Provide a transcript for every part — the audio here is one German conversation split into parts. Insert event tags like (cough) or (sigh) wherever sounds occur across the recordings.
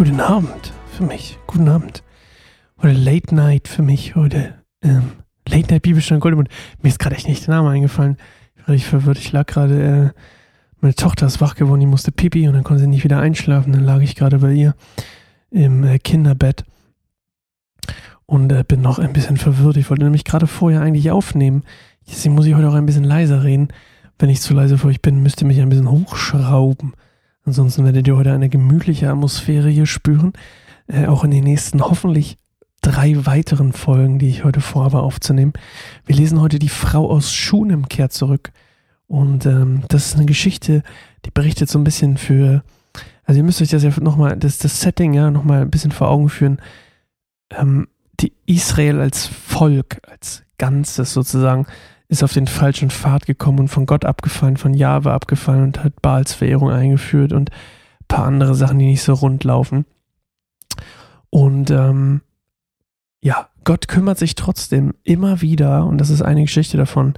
guten Abend für mich. Guten Abend. Oder Late Night für mich. Oder ähm, Late Night Bibelstunde Goldemund. Mir ist gerade echt nicht der Name eingefallen. Ich war richtig verwirrt. Ich lag gerade, äh, meine Tochter ist wach geworden, die musste pipi und dann konnte sie nicht wieder einschlafen. Dann lag ich gerade bei ihr im äh, Kinderbett und äh, bin noch ein bisschen verwirrt. Ich wollte nämlich gerade vorher eigentlich aufnehmen. Deswegen muss ich heute auch ein bisschen leiser reden. Wenn ich zu leise für euch bin, müsst ihr mich ein bisschen hochschrauben. Ansonsten werdet ihr heute eine gemütliche Atmosphäre hier spüren. Äh, auch in den nächsten hoffentlich drei weiteren Folgen, die ich heute vorhabe aufzunehmen. Wir lesen heute die Frau aus Schunem kehrt zurück. Und ähm, das ist eine Geschichte, die berichtet so ein bisschen für, also ihr müsst euch das ja nochmal, das, das Setting ja nochmal ein bisschen vor Augen führen. Ähm, die Israel als Volk, als Ganzes sozusagen, ist auf den falschen Pfad gekommen und von Gott abgefallen, von Jahwe abgefallen und hat Baals Verehrung eingeführt und ein paar andere Sachen, die nicht so rund laufen. Und ähm, ja, Gott kümmert sich trotzdem immer wieder, und das ist eine Geschichte davon,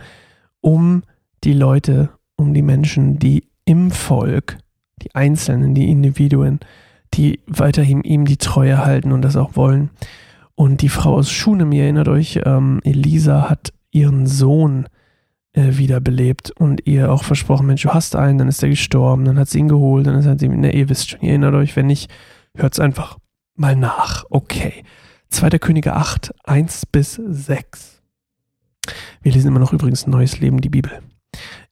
um die Leute, um die Menschen, die im Volk, die Einzelnen, die Individuen, die weiterhin ihm die Treue halten und das auch wollen. Und die Frau aus Schunem, ihr erinnert euch, ähm, Elisa hat ihren Sohn äh, wiederbelebt und ihr auch versprochen, Mensch, du hast einen, dann ist er gestorben, dann hat sie ihn geholt, dann ist er, ne, ihr wisst schon, ihr erinnert euch, wenn nicht, hört es einfach mal nach. Okay. 2. Könige 8, 1 bis 6. Wir lesen immer noch übrigens Neues Leben, die Bibel.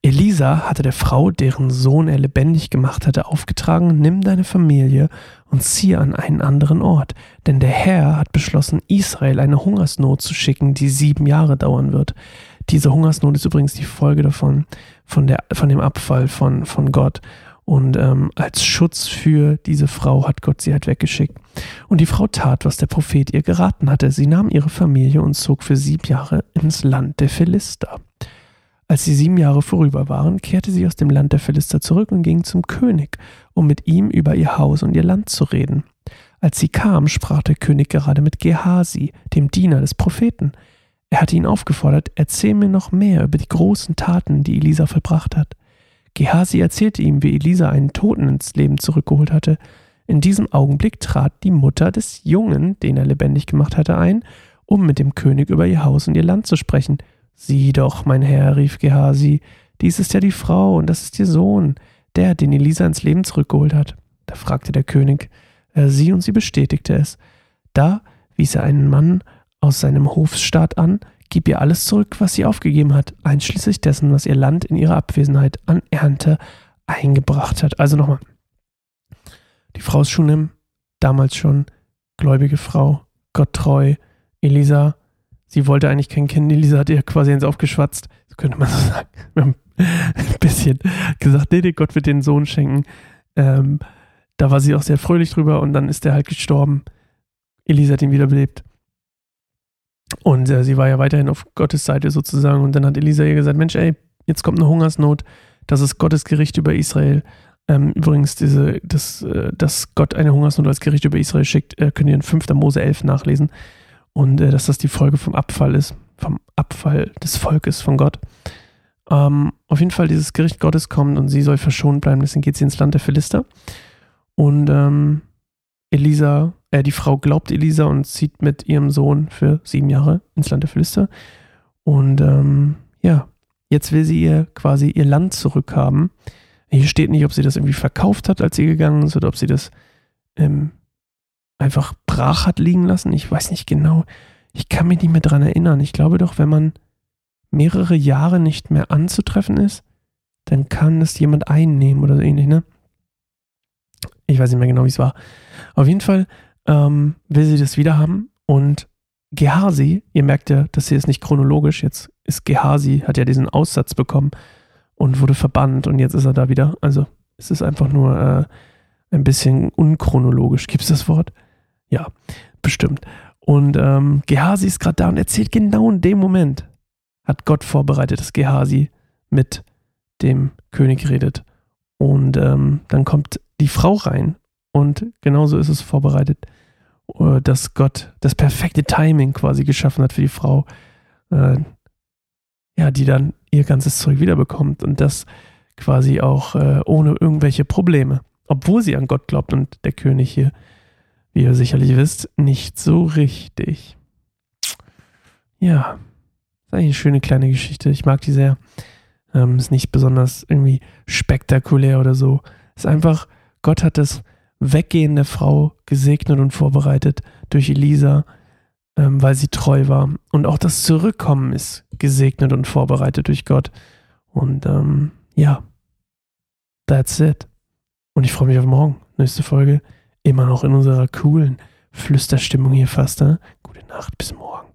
Elisa hatte der Frau, deren Sohn er lebendig gemacht hatte, aufgetragen, nimm deine Familie und ziehe an einen anderen Ort, denn der Herr hat beschlossen, Israel eine Hungersnot zu schicken, die sieben Jahre dauern wird. Diese Hungersnot ist übrigens die Folge davon, von, der, von dem Abfall von, von Gott. Und ähm, als Schutz für diese Frau hat Gott sie halt weggeschickt. Und die Frau tat, was der Prophet ihr geraten hatte. Sie nahm ihre Familie und zog für sieben Jahre ins Land der Philister. Als die sieben Jahre vorüber waren, kehrte sie aus dem Land der Philister zurück und ging zum König, um mit ihm über ihr Haus und ihr Land zu reden. Als sie kam, sprach der König gerade mit Gehasi, dem Diener des Propheten. Er hatte ihn aufgefordert, erzähl mir noch mehr über die großen Taten, die Elisa vollbracht hat. Gehasi erzählte ihm, wie Elisa einen Toten ins Leben zurückgeholt hatte. In diesem Augenblick trat die Mutter des Jungen, den er lebendig gemacht hatte, ein, um mit dem König über ihr Haus und ihr Land zu sprechen. Sieh doch, mein Herr, rief Gehasi, dies ist ja die Frau und das ist ihr Sohn, der, den Elisa ins Leben zurückgeholt hat. Da fragte der König äh, sie und sie bestätigte es. Da wies er einen Mann aus seinem Hofstaat an, gib ihr alles zurück, was sie aufgegeben hat, einschließlich dessen, was ihr Land in ihrer Abwesenheit an Ernte eingebracht hat. Also nochmal. Die Frau Schunem, damals schon gläubige Frau, gotttreu, Elisa sie wollte eigentlich kein Kind. Elisa hat ihr quasi eins aufgeschwatzt. Das könnte man so (laughs) sagen. Wir haben ein bisschen gesagt, nee, nee, Gott wird den Sohn schenken. Ähm, da war sie auch sehr fröhlich drüber und dann ist er halt gestorben. Elisa hat ihn wiederbelebt. Und äh, sie war ja weiterhin auf Gottes Seite sozusagen. Und dann hat Elisa ihr gesagt: Mensch, ey, jetzt kommt eine Hungersnot. Das ist Gottes Gericht über Israel. Ähm, übrigens, diese, das, äh, dass Gott eine Hungersnot als Gericht über Israel schickt, äh, könnt ihr in 5. Mose 11 nachlesen und äh, dass das die Folge vom Abfall ist, vom Abfall des Volkes von Gott. Ähm, auf jeden Fall, dieses Gericht Gottes kommt und sie soll verschont bleiben, deswegen geht sie ins Land der Philister. Und ähm, Elisa, äh, die Frau glaubt Elisa und zieht mit ihrem Sohn für sieben Jahre ins Land der Philister. Und ähm, ja, jetzt will sie ihr quasi ihr Land zurückhaben. Hier steht nicht, ob sie das irgendwie verkauft hat, als sie gegangen ist, oder ob sie das ähm, einfach brach hat liegen lassen. Ich weiß nicht genau. Ich kann mich nicht mehr dran erinnern. Ich glaube doch, wenn man mehrere Jahre nicht mehr anzutreffen ist, dann kann es jemand einnehmen oder so ähnlich, ne? Ich weiß nicht mehr genau, wie es war. Auf jeden Fall ähm, will sie das wieder haben und Gehasi, ihr merkt ja, das hier ist nicht chronologisch, jetzt ist Gehasi, hat ja diesen Aussatz bekommen und wurde verbannt und jetzt ist er da wieder. Also es ist einfach nur äh, ein bisschen unchronologisch. Gibt es das Wort? Ja, bestimmt. Und ähm, Gehasi ist gerade da und erzählt genau in dem Moment, hat Gott vorbereitet, dass Gehasi mit dem König redet. Und ähm, dann kommt die Frau rein und genauso ist es vorbereitet, äh, dass Gott das perfekte Timing quasi geschaffen hat für die Frau, äh, ja, die dann ihr ganzes Zeug wiederbekommt und das quasi auch äh, ohne irgendwelche Probleme, obwohl sie an Gott glaubt und der König hier wie ihr sicherlich wisst, nicht so richtig. Ja, ist eigentlich eine schöne kleine Geschichte. Ich mag die sehr. Ähm, ist nicht besonders irgendwie spektakulär oder so. Ist einfach, Gott hat das Weggehen der Frau gesegnet und vorbereitet durch Elisa, ähm, weil sie treu war. Und auch das Zurückkommen ist gesegnet und vorbereitet durch Gott. Und ähm, ja, that's it. Und ich freue mich auf morgen. Nächste Folge. Immer noch in unserer coolen Flüsterstimmung hier fast. Ne? Gute Nacht, bis morgen.